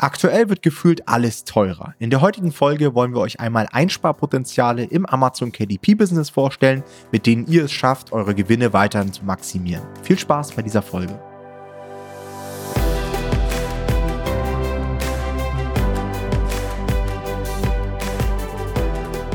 Aktuell wird gefühlt alles teurer. In der heutigen Folge wollen wir euch einmal Einsparpotenziale im Amazon KDP-Business vorstellen, mit denen ihr es schafft, eure Gewinne weiterhin zu maximieren. Viel Spaß bei dieser Folge.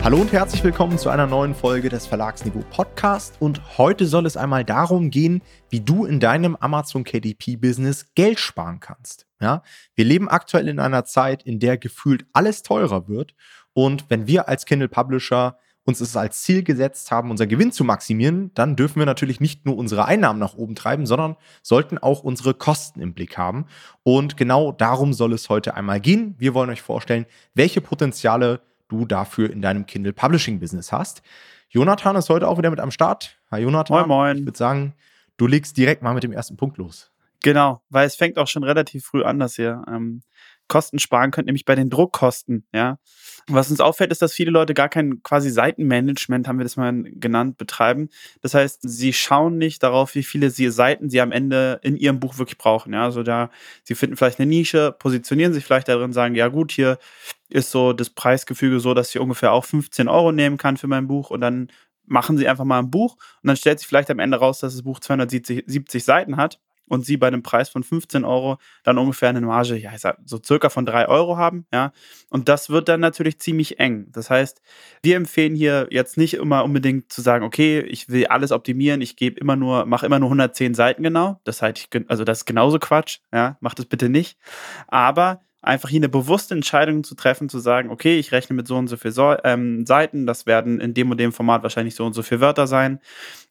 Hallo und herzlich willkommen zu einer neuen Folge des Verlagsniveau Podcast. Und heute soll es einmal darum gehen, wie du in deinem Amazon KDP Business Geld sparen kannst. Ja, wir leben aktuell in einer Zeit, in der gefühlt alles teurer wird. Und wenn wir als Kindle Publisher uns es als Ziel gesetzt haben, unser Gewinn zu maximieren, dann dürfen wir natürlich nicht nur unsere Einnahmen nach oben treiben, sondern sollten auch unsere Kosten im Blick haben. Und genau darum soll es heute einmal gehen. Wir wollen euch vorstellen, welche Potenziale du dafür in deinem Kindle Publishing Business hast. Jonathan ist heute auch wieder mit am Start. Hi Jonathan. Moin, moin. Ich würde sagen, du legst direkt mal mit dem ersten Punkt los. Genau, weil es fängt auch schon relativ früh an, dass ihr ähm, Kosten sparen könnt, nämlich bei den Druckkosten, ja. Was uns auffällt, ist, dass viele Leute gar kein quasi Seitenmanagement, haben wir das mal genannt, betreiben. Das heißt, sie schauen nicht darauf, wie viele Seiten sie am Ende in ihrem Buch wirklich brauchen. Ja, also da, sie finden vielleicht eine Nische, positionieren sich vielleicht darin, sagen, ja gut, hier ist so das Preisgefüge so, dass ich ungefähr auch 15 Euro nehmen kann für mein Buch und dann machen sie einfach mal ein Buch und dann stellt sich vielleicht am Ende raus, dass das Buch 270 Seiten hat und sie bei einem Preis von 15 Euro dann ungefähr eine Marge, ja, ich sag, so circa von 3 Euro haben, ja. Und das wird dann natürlich ziemlich eng. Das heißt, wir empfehlen hier jetzt nicht immer unbedingt zu sagen, okay, ich will alles optimieren, ich gebe immer nur, mache immer nur 110 Seiten genau. Das heißt, also das ist genauso Quatsch, ja, macht das bitte nicht. Aber einfach hier eine bewusste Entscheidung zu treffen, zu sagen, okay, ich rechne mit so und so viel so ähm, Seiten, das werden in dem und dem Format wahrscheinlich so und so viele Wörter sein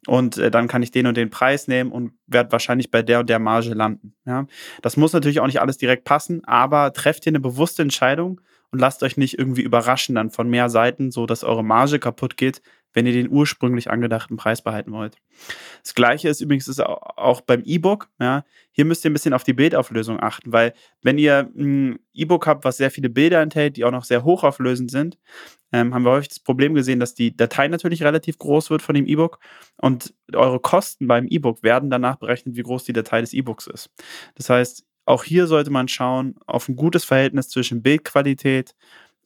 und äh, dann kann ich den und den Preis nehmen und werde wahrscheinlich bei der und der Marge landen. Ja? Das muss natürlich auch nicht alles direkt passen, aber trefft hier eine bewusste Entscheidung und lasst euch nicht irgendwie überraschen dann von mehr Seiten, so dass eure Marge kaputt geht, wenn ihr den ursprünglich angedachten Preis behalten wollt. Das gleiche ist übrigens ist auch beim E-Book. Ja. Hier müsst ihr ein bisschen auf die Bildauflösung achten, weil wenn ihr ein E-Book habt, was sehr viele Bilder enthält, die auch noch sehr hochauflösend sind, ähm, haben wir häufig das Problem gesehen, dass die Datei natürlich relativ groß wird von dem E-Book und eure Kosten beim E-Book werden danach berechnet, wie groß die Datei des E-Books ist. Das heißt, auch hier sollte man schauen auf ein gutes Verhältnis zwischen Bildqualität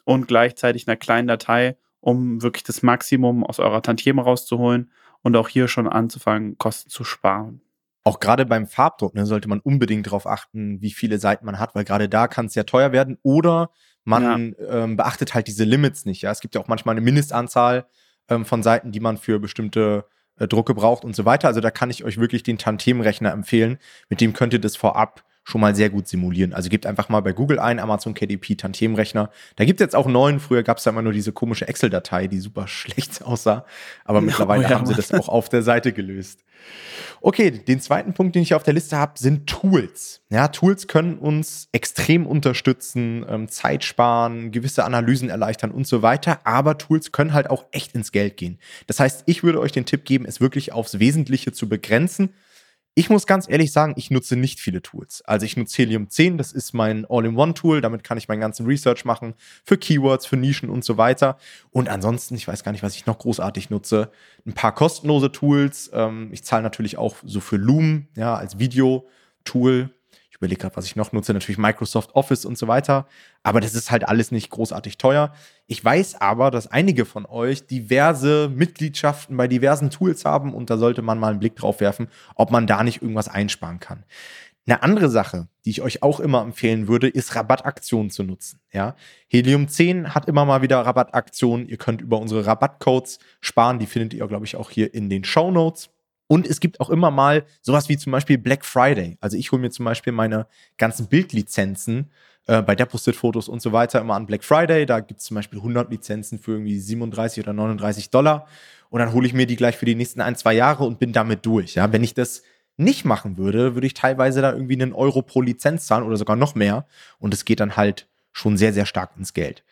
und gleichzeitig einer kleinen Datei um wirklich das Maximum aus eurer Tantieme rauszuholen und auch hier schon anzufangen, Kosten zu sparen. Auch gerade beim Farbdruck ne, sollte man unbedingt darauf achten, wie viele Seiten man hat, weil gerade da kann es ja teuer werden oder man ja. ähm, beachtet halt diese Limits nicht. Ja, es gibt ja auch manchmal eine Mindestanzahl ähm, von Seiten, die man für bestimmte äh, Drucke braucht und so weiter. Also da kann ich euch wirklich den Tantiemenrechner empfehlen. Mit dem könnt ihr das vorab schon mal sehr gut simulieren. Also gebt einfach mal bei Google ein, Amazon KDP Tantiemenrechner. Da gibt es jetzt auch neuen. Früher gab es da immer nur diese komische Excel-Datei, die super schlecht aussah. Aber mittlerweile oh ja, haben sie das auch auf der Seite gelöst. Okay, den zweiten Punkt, den ich auf der Liste habe, sind Tools. Ja, Tools können uns extrem unterstützen, ähm, Zeit sparen, gewisse Analysen erleichtern und so weiter. Aber Tools können halt auch echt ins Geld gehen. Das heißt, ich würde euch den Tipp geben, es wirklich aufs Wesentliche zu begrenzen ich muss ganz ehrlich sagen, ich nutze nicht viele Tools. Also ich nutze Helium 10, das ist mein All-in-One-Tool, damit kann ich meinen ganzen Research machen für Keywords, für Nischen und so weiter. Und ansonsten, ich weiß gar nicht, was ich noch großartig nutze. Ein paar kostenlose Tools. Ähm, ich zahle natürlich auch so für Loom, ja, als Video-Tool überlege gerade, was ich noch nutze, natürlich Microsoft Office und so weiter. Aber das ist halt alles nicht großartig teuer. Ich weiß aber, dass einige von euch diverse Mitgliedschaften bei diversen Tools haben und da sollte man mal einen Blick drauf werfen, ob man da nicht irgendwas einsparen kann. Eine andere Sache, die ich euch auch immer empfehlen würde, ist Rabattaktionen zu nutzen. Ja? Helium 10 hat immer mal wieder Rabattaktionen. Ihr könnt über unsere Rabattcodes sparen. Die findet ihr, glaube ich, auch hier in den Show Notes. Und es gibt auch immer mal sowas wie zum Beispiel Black Friday. Also ich hole mir zum Beispiel meine ganzen Bildlizenzen äh, bei Deposit-Fotos und so weiter immer an Black Friday. Da gibt es zum Beispiel 100 Lizenzen für irgendwie 37 oder 39 Dollar. Und dann hole ich mir die gleich für die nächsten ein, zwei Jahre und bin damit durch. Ja, wenn ich das nicht machen würde, würde ich teilweise da irgendwie einen Euro pro Lizenz zahlen oder sogar noch mehr. Und es geht dann halt schon sehr, sehr stark ins Geld.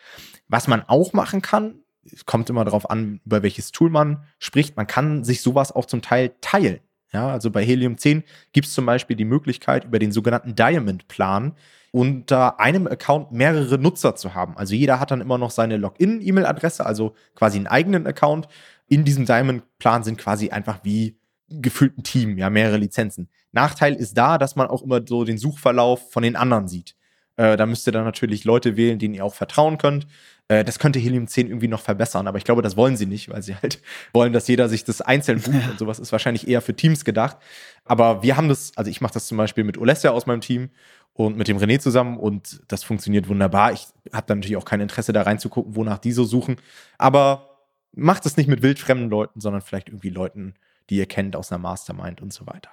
Was man auch machen kann, kommt immer darauf an, über welches Tool man spricht. Man kann sich sowas auch zum Teil teilen. Ja, also bei Helium 10 gibt es zum Beispiel die Möglichkeit, über den sogenannten Diamond-Plan unter einem Account mehrere Nutzer zu haben. Also jeder hat dann immer noch seine Login-E-Mail-Adresse, also quasi einen eigenen Account. In diesem Diamond-Plan sind quasi einfach wie gefühlt ein Team, ja, mehrere Lizenzen. Nachteil ist da, dass man auch immer so den Suchverlauf von den anderen sieht. Äh, da müsst ihr dann natürlich Leute wählen, denen ihr auch vertrauen könnt. Äh, das könnte Helium 10 irgendwie noch verbessern, aber ich glaube, das wollen sie nicht, weil sie halt wollen, dass jeder sich das einzeln bucht ja. und sowas ist wahrscheinlich eher für Teams gedacht. Aber wir haben das, also ich mache das zum Beispiel mit Olesja aus meinem Team und mit dem René zusammen und das funktioniert wunderbar. Ich habe da natürlich auch kein Interesse da reinzugucken, wonach die so suchen. Aber macht es nicht mit wildfremden Leuten, sondern vielleicht irgendwie Leuten, die ihr kennt aus einer Mastermind und so weiter.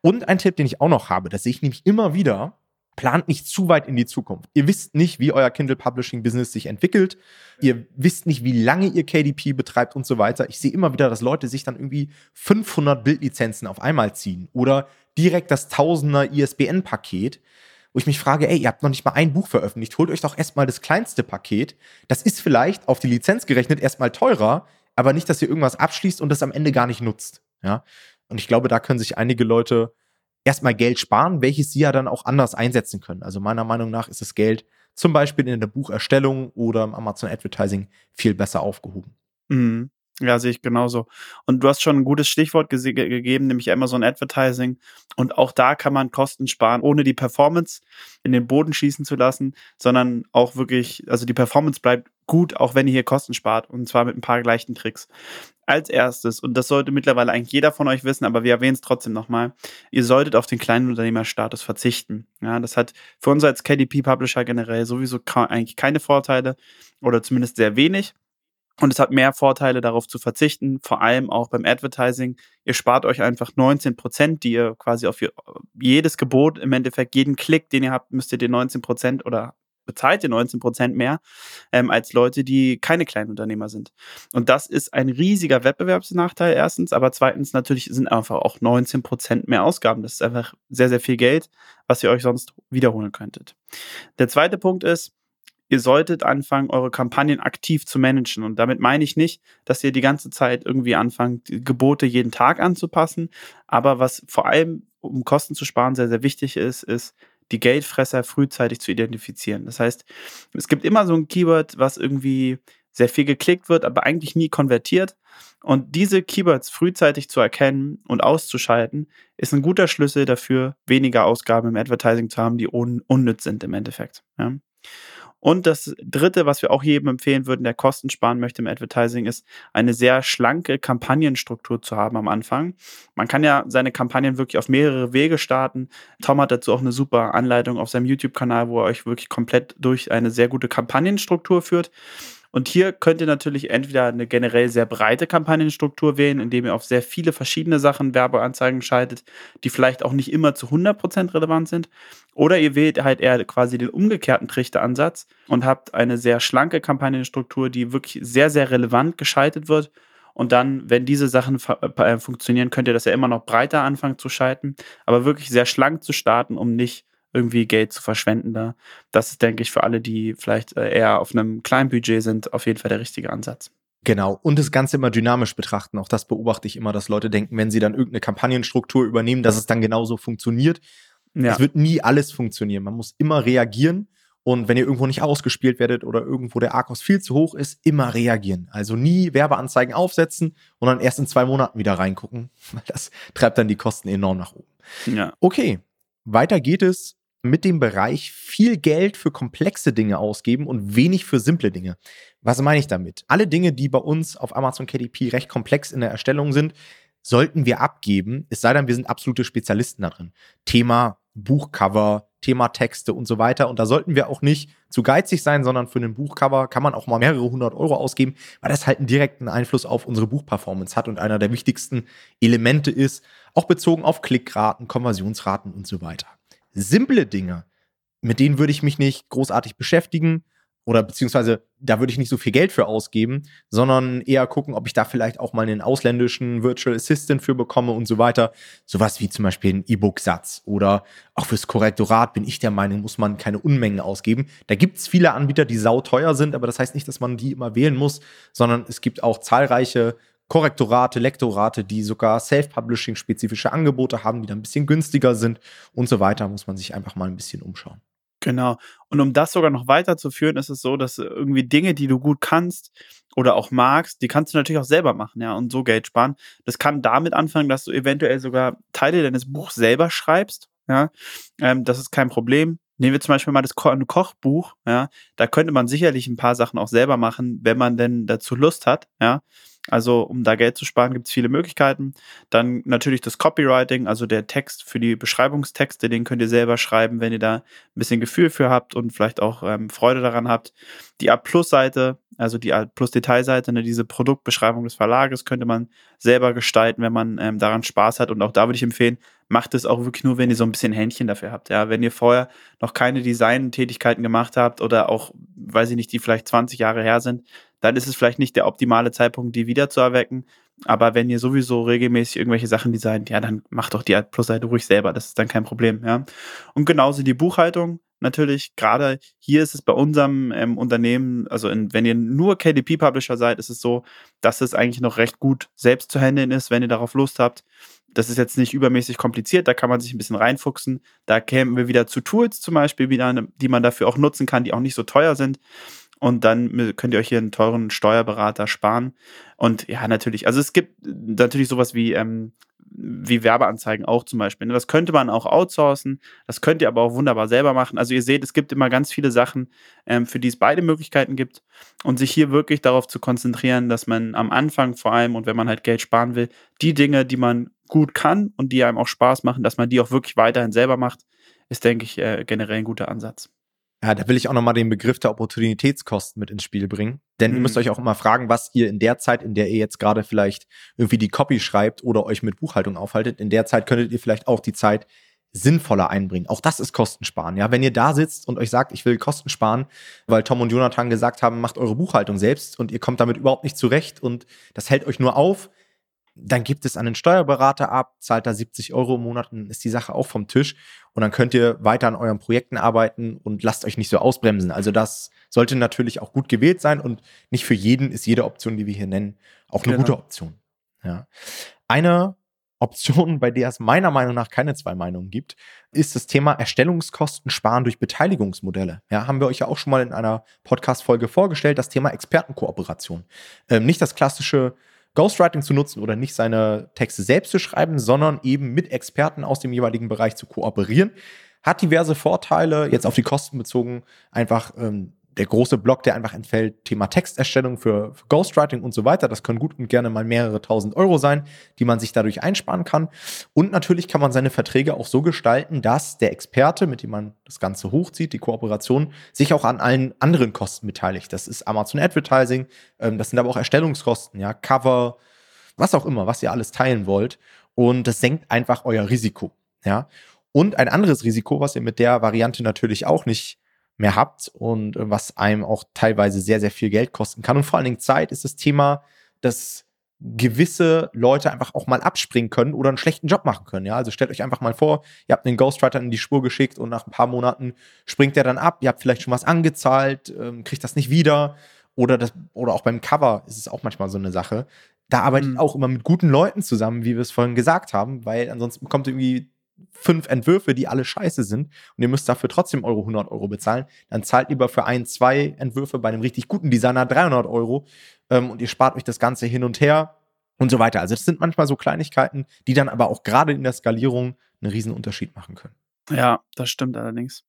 Und ein Tipp, den ich auch noch habe, das sehe ich nämlich immer wieder, plant nicht zu weit in die Zukunft. Ihr wisst nicht, wie euer Kindle Publishing Business sich entwickelt. Ihr wisst nicht, wie lange ihr KDP betreibt und so weiter. Ich sehe immer wieder, dass Leute sich dann irgendwie 500 Bildlizenzen auf einmal ziehen oder direkt das Tausender ISBN-Paket, wo ich mich frage, ey, ihr habt noch nicht mal ein Buch veröffentlicht, holt euch doch erstmal das kleinste Paket. Das ist vielleicht auf die Lizenz gerechnet erstmal teurer, aber nicht, dass ihr irgendwas abschließt und das am Ende gar nicht nutzt. Ja. Und ich glaube, da können sich einige Leute erstmal Geld sparen, welches sie ja dann auch anders einsetzen können. Also meiner Meinung nach ist das Geld zum Beispiel in der Bucherstellung oder im Amazon Advertising viel besser aufgehoben. Mhm. Ja, sehe ich genauso. Und du hast schon ein gutes Stichwort ge gegeben, nämlich Amazon Advertising. Und auch da kann man Kosten sparen, ohne die Performance in den Boden schießen zu lassen, sondern auch wirklich, also die Performance bleibt gut, auch wenn ihr hier Kosten spart. Und zwar mit ein paar gleichen Tricks. Als erstes, und das sollte mittlerweile eigentlich jeder von euch wissen, aber wir erwähnen es trotzdem nochmal, ihr solltet auf den kleinen Unternehmerstatus verzichten. Ja, das hat für uns als KDP-Publisher generell sowieso eigentlich keine Vorteile oder zumindest sehr wenig. Und es hat mehr Vorteile, darauf zu verzichten, vor allem auch beim Advertising. Ihr spart euch einfach 19 Prozent, die ihr quasi auf jedes Gebot, im Endeffekt jeden Klick, den ihr habt, müsst ihr den 19 Prozent oder bezahlt ihr 19 Prozent mehr ähm, als Leute, die keine Kleinunternehmer sind. Und das ist ein riesiger Wettbewerbsnachteil erstens, aber zweitens natürlich sind einfach auch 19 Prozent mehr Ausgaben. Das ist einfach sehr, sehr viel Geld, was ihr euch sonst wiederholen könntet. Der zweite Punkt ist, ihr solltet anfangen, eure Kampagnen aktiv zu managen. Und damit meine ich nicht, dass ihr die ganze Zeit irgendwie anfangt, Gebote jeden Tag anzupassen. Aber was vor allem, um Kosten zu sparen, sehr, sehr wichtig ist, ist, die Geldfresser frühzeitig zu identifizieren. Das heißt, es gibt immer so ein Keyword, was irgendwie sehr viel geklickt wird, aber eigentlich nie konvertiert. Und diese Keywords frühzeitig zu erkennen und auszuschalten, ist ein guter Schlüssel dafür, weniger Ausgaben im Advertising zu haben, die un unnütz sind im Endeffekt. Ja. Und das dritte, was wir auch jedem empfehlen würden, der Kosten sparen möchte im Advertising, ist eine sehr schlanke Kampagnenstruktur zu haben am Anfang. Man kann ja seine Kampagnen wirklich auf mehrere Wege starten. Tom hat dazu auch eine super Anleitung auf seinem YouTube-Kanal, wo er euch wirklich komplett durch eine sehr gute Kampagnenstruktur führt. Und hier könnt ihr natürlich entweder eine generell sehr breite Kampagnenstruktur wählen, indem ihr auf sehr viele verschiedene Sachen Werbeanzeigen schaltet, die vielleicht auch nicht immer zu 100% relevant sind. Oder ihr wählt halt eher quasi den umgekehrten Trichteransatz und habt eine sehr schlanke Kampagnenstruktur, die wirklich sehr, sehr relevant geschaltet wird. Und dann, wenn diese Sachen äh, funktionieren, könnt ihr das ja immer noch breiter anfangen zu schalten, aber wirklich sehr schlank zu starten, um nicht irgendwie Geld zu verschwenden da. Das ist, denke ich, für alle, die vielleicht äh, eher auf einem kleinen Budget sind, auf jeden Fall der richtige Ansatz. Genau. Und das Ganze immer dynamisch betrachten. Auch das beobachte ich immer, dass Leute denken, wenn sie dann irgendeine Kampagnenstruktur übernehmen, dass es dann genauso funktioniert. Ja. Es wird nie alles funktionieren. Man muss immer reagieren. Und wenn ihr irgendwo nicht ausgespielt werdet oder irgendwo der Arkos viel zu hoch ist, immer reagieren. Also nie Werbeanzeigen aufsetzen und dann erst in zwei Monaten wieder reingucken. Das treibt dann die Kosten enorm nach oben. Ja. Okay. Weiter geht es mit dem Bereich viel Geld für komplexe Dinge ausgeben und wenig für simple Dinge. Was meine ich damit? Alle Dinge, die bei uns auf Amazon KDP recht komplex in der Erstellung sind, sollten wir abgeben, es sei denn, wir sind absolute Spezialisten da drin. Thema Buchcover, Thema Texte und so weiter. Und da sollten wir auch nicht zu geizig sein, sondern für einen Buchcover kann man auch mal mehrere hundert Euro ausgeben, weil das halt einen direkten Einfluss auf unsere Buchperformance hat und einer der wichtigsten Elemente ist, auch bezogen auf Klickraten, Konversionsraten und so weiter simple Dinge, mit denen würde ich mich nicht großartig beschäftigen oder beziehungsweise da würde ich nicht so viel Geld für ausgeben, sondern eher gucken, ob ich da vielleicht auch mal einen ausländischen Virtual Assistant für bekomme und so weiter. Sowas wie zum Beispiel ein E-Book-Satz oder auch fürs Korrektorat bin ich der Meinung, muss man keine Unmengen ausgeben. Da gibt es viele Anbieter, die sauteuer sind, aber das heißt nicht, dass man die immer wählen muss, sondern es gibt auch zahlreiche Korrektorate, Lektorate, die sogar Self-Publishing-spezifische Angebote haben, die dann ein bisschen günstiger sind und so weiter, muss man sich einfach mal ein bisschen umschauen. Genau. Und um das sogar noch weiterzuführen, ist es so, dass irgendwie Dinge, die du gut kannst oder auch magst, die kannst du natürlich auch selber machen, ja, und so Geld sparen. Das kann damit anfangen, dass du eventuell sogar Teile deines Buchs selber schreibst, ja. Ähm, das ist kein Problem. Nehmen wir zum Beispiel mal das Ko Kochbuch, ja, da könnte man sicherlich ein paar Sachen auch selber machen, wenn man denn dazu Lust hat, ja. Also, um da Geld zu sparen, gibt es viele Möglichkeiten. Dann natürlich das Copywriting, also der Text für die Beschreibungstexte, den könnt ihr selber schreiben, wenn ihr da ein bisschen Gefühl für habt und vielleicht auch ähm, Freude daran habt. Die A-Plus-Seite, also die A-Plus-Detailseite, ne, diese Produktbeschreibung des Verlages könnte man selber gestalten, wenn man ähm, daran Spaß hat. Und auch da würde ich empfehlen, macht es auch wirklich nur, wenn ihr so ein bisschen Händchen dafür habt. Ja, wenn ihr vorher noch keine Design-Tätigkeiten gemacht habt oder auch, weiß ich nicht, die vielleicht 20 Jahre her sind, dann ist es vielleicht nicht der optimale Zeitpunkt, die wieder zu erwecken. Aber wenn ihr sowieso regelmäßig irgendwelche Sachen designt, ja, dann macht doch die Plus-Seite ruhig selber. Das ist dann kein Problem, ja. Und genauso die Buchhaltung. Natürlich, gerade hier ist es bei unserem ähm, Unternehmen, also in, wenn ihr nur KDP-Publisher seid, ist es so, dass es eigentlich noch recht gut selbst zu handeln ist, wenn ihr darauf Lust habt. Das ist jetzt nicht übermäßig kompliziert, da kann man sich ein bisschen reinfuchsen. Da kämen wir wieder zu Tools zum Beispiel, die man dafür auch nutzen kann, die auch nicht so teuer sind. Und dann könnt ihr euch hier einen teuren Steuerberater sparen. Und ja, natürlich, also es gibt natürlich sowas wie, ähm, wie Werbeanzeigen auch zum Beispiel. Ne? Das könnte man auch outsourcen, das könnt ihr aber auch wunderbar selber machen. Also ihr seht, es gibt immer ganz viele Sachen, ähm, für die es beide Möglichkeiten gibt. Und sich hier wirklich darauf zu konzentrieren, dass man am Anfang vor allem und wenn man halt Geld sparen will, die Dinge, die man gut kann und die einem auch Spaß machen, dass man die auch wirklich weiterhin selber macht, ist, denke ich, äh, generell ein guter Ansatz. Ja, da will ich auch nochmal den Begriff der Opportunitätskosten mit ins Spiel bringen. Denn mhm. ihr müsst euch auch immer fragen, was ihr in der Zeit, in der ihr jetzt gerade vielleicht irgendwie die Copy schreibt oder euch mit Buchhaltung aufhaltet, in der Zeit könntet ihr vielleicht auch die Zeit sinnvoller einbringen. Auch das ist Kostensparen. Ja, wenn ihr da sitzt und euch sagt, ich will Kosten sparen, weil Tom und Jonathan gesagt haben, macht eure Buchhaltung selbst und ihr kommt damit überhaupt nicht zurecht und das hält euch nur auf, dann gibt es einen Steuerberater ab, zahlt da 70 Euro im Monat, dann ist die Sache auch vom Tisch und dann könnt ihr weiter an euren Projekten arbeiten und lasst euch nicht so ausbremsen. Also das sollte natürlich auch gut gewählt sein und nicht für jeden ist jede Option, die wir hier nennen, auch eine genau. gute Option. Ja. Eine Option, bei der es meiner Meinung nach keine zwei Meinungen gibt, ist das Thema Erstellungskosten sparen durch Beteiligungsmodelle. Ja, haben wir euch ja auch schon mal in einer Podcast-Folge vorgestellt, das Thema Expertenkooperation. Ähm, nicht das klassische Ghostwriting zu nutzen oder nicht seine Texte selbst zu schreiben, sondern eben mit Experten aus dem jeweiligen Bereich zu kooperieren. Hat diverse Vorteile, jetzt auf die Kosten bezogen, einfach ähm, der große Block, der einfach entfällt, Thema Texterstellung für, für, Ghostwriting und so weiter. Das können gut und gerne mal mehrere tausend Euro sein, die man sich dadurch einsparen kann. Und natürlich kann man seine Verträge auch so gestalten, dass der Experte, mit dem man das Ganze hochzieht, die Kooperation, sich auch an allen anderen Kosten beteiligt. Das ist Amazon Advertising, ähm, das sind aber auch Erstellungskosten, ja, Cover, was auch immer, was ihr alles teilen wollt. Und das senkt einfach euer Risiko, ja. Und ein anderes Risiko, was ihr mit der Variante natürlich auch nicht mehr habt und äh, was einem auch teilweise sehr, sehr viel Geld kosten kann. Und vor allen Dingen Zeit ist das Thema, dass gewisse Leute einfach auch mal abspringen können oder einen schlechten Job machen können. Ja, also stellt euch einfach mal vor, ihr habt einen Ghostwriter in die Spur geschickt und nach ein paar Monaten springt er dann ab. Ihr habt vielleicht schon was angezahlt, ähm, kriegt das nicht wieder oder das oder auch beim Cover ist es auch manchmal so eine Sache. Da arbeitet mhm. auch immer mit guten Leuten zusammen, wie wir es vorhin gesagt haben, weil ansonsten bekommt ihr irgendwie fünf Entwürfe, die alle scheiße sind und ihr müsst dafür trotzdem Euro 100 Euro bezahlen, dann zahlt lieber für ein, zwei Entwürfe bei einem richtig guten Designer 300 Euro ähm, und ihr spart euch das Ganze hin und her und so weiter. Also das sind manchmal so Kleinigkeiten, die dann aber auch gerade in der Skalierung einen riesen Unterschied machen können. Ja, das stimmt allerdings.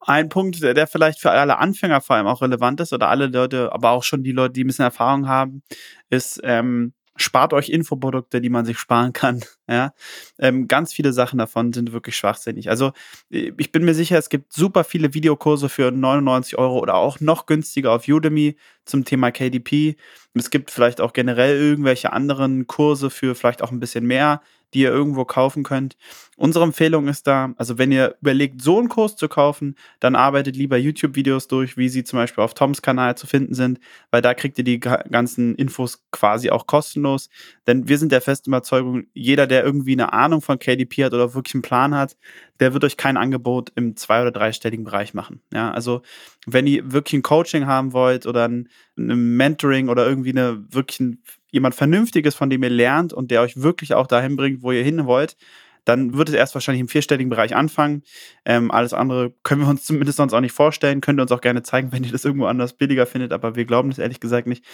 Ein Punkt, der vielleicht für alle Anfänger vor allem auch relevant ist oder alle Leute, aber auch schon die Leute, die ein bisschen Erfahrung haben, ist, ähm, spart euch Infoprodukte, die man sich sparen kann. Ja, ähm, ganz viele Sachen davon sind wirklich schwachsinnig. Also äh, ich bin mir sicher, es gibt super viele Videokurse für 99 Euro oder auch noch günstiger auf Udemy zum Thema KDP. Es gibt vielleicht auch generell irgendwelche anderen Kurse für vielleicht auch ein bisschen mehr die ihr irgendwo kaufen könnt. Unsere Empfehlung ist da, also wenn ihr überlegt, so einen Kurs zu kaufen, dann arbeitet lieber YouTube-Videos durch, wie sie zum Beispiel auf Toms Kanal zu finden sind, weil da kriegt ihr die ganzen Infos quasi auch kostenlos. Denn wir sind der festen Überzeugung, jeder, der irgendwie eine Ahnung von KDP hat oder wirklich einen Plan hat, der wird euch kein Angebot im zwei- oder dreistelligen Bereich machen. Ja, also wenn ihr wirklich ein Coaching haben wollt oder ein, ein Mentoring oder irgendwie eine wirklich ein jemand Vernünftiges, von dem ihr lernt und der euch wirklich auch dahin bringt, wo ihr hin wollt, dann wird es erst wahrscheinlich im vierstelligen Bereich anfangen. Ähm, alles andere können wir uns zumindest sonst auch nicht vorstellen. Könnt ihr uns auch gerne zeigen, wenn ihr das irgendwo anders billiger findet, aber wir glauben das ehrlich gesagt nicht,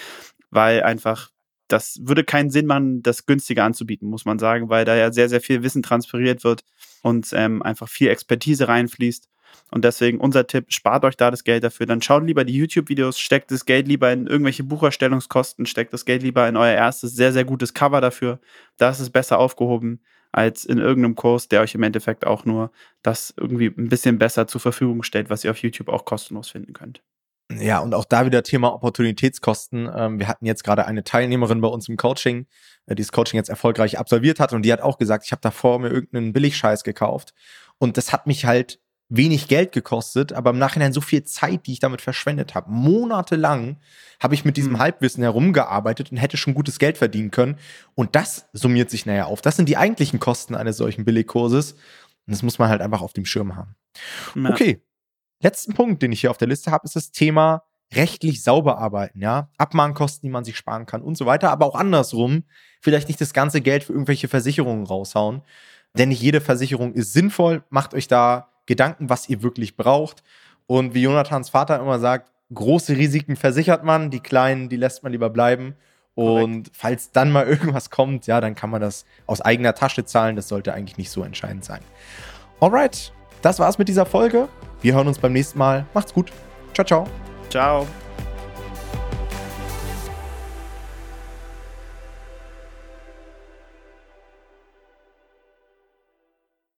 weil einfach das würde keinen Sinn machen, das günstiger anzubieten, muss man sagen, weil da ja sehr, sehr viel Wissen transferiert wird und ähm, einfach viel Expertise reinfließt. Und deswegen unser Tipp, spart euch da das Geld dafür. Dann schaut lieber die YouTube-Videos, steckt das Geld lieber in irgendwelche Bucherstellungskosten, steckt das Geld lieber in euer erstes sehr, sehr gutes Cover dafür. Da ist es besser aufgehoben als in irgendeinem Kurs, der euch im Endeffekt auch nur das irgendwie ein bisschen besser zur Verfügung stellt, was ihr auf YouTube auch kostenlos finden könnt. Ja, und auch da wieder Thema Opportunitätskosten. Ähm, wir hatten jetzt gerade eine Teilnehmerin bei uns im Coaching, äh, die das Coaching jetzt erfolgreich absolviert hat und die hat auch gesagt, ich habe davor mir irgendeinen Billigscheiß gekauft und das hat mich halt wenig Geld gekostet, aber im Nachhinein so viel Zeit, die ich damit verschwendet habe. Monatelang habe ich mit diesem mhm. Halbwissen herumgearbeitet und hätte schon gutes Geld verdienen können. Und das summiert sich nachher auf. Das sind die eigentlichen Kosten eines solchen Billigkurses. Und das muss man halt einfach auf dem Schirm haben. Ja. Okay, letzten Punkt, den ich hier auf der Liste habe, ist das Thema rechtlich sauber arbeiten, ja. Abmahnkosten, die man sich sparen kann und so weiter, aber auch andersrum. Vielleicht nicht das ganze Geld für irgendwelche Versicherungen raushauen. Denn nicht jede Versicherung ist sinnvoll. Macht euch da Gedanken, was ihr wirklich braucht. Und wie Jonathans Vater immer sagt, große Risiken versichert man, die kleinen, die lässt man lieber bleiben. Und Korrekt. falls dann mal irgendwas kommt, ja, dann kann man das aus eigener Tasche zahlen. Das sollte eigentlich nicht so entscheidend sein. Alright, das war's mit dieser Folge. Wir hören uns beim nächsten Mal. Macht's gut. Ciao, ciao. Ciao.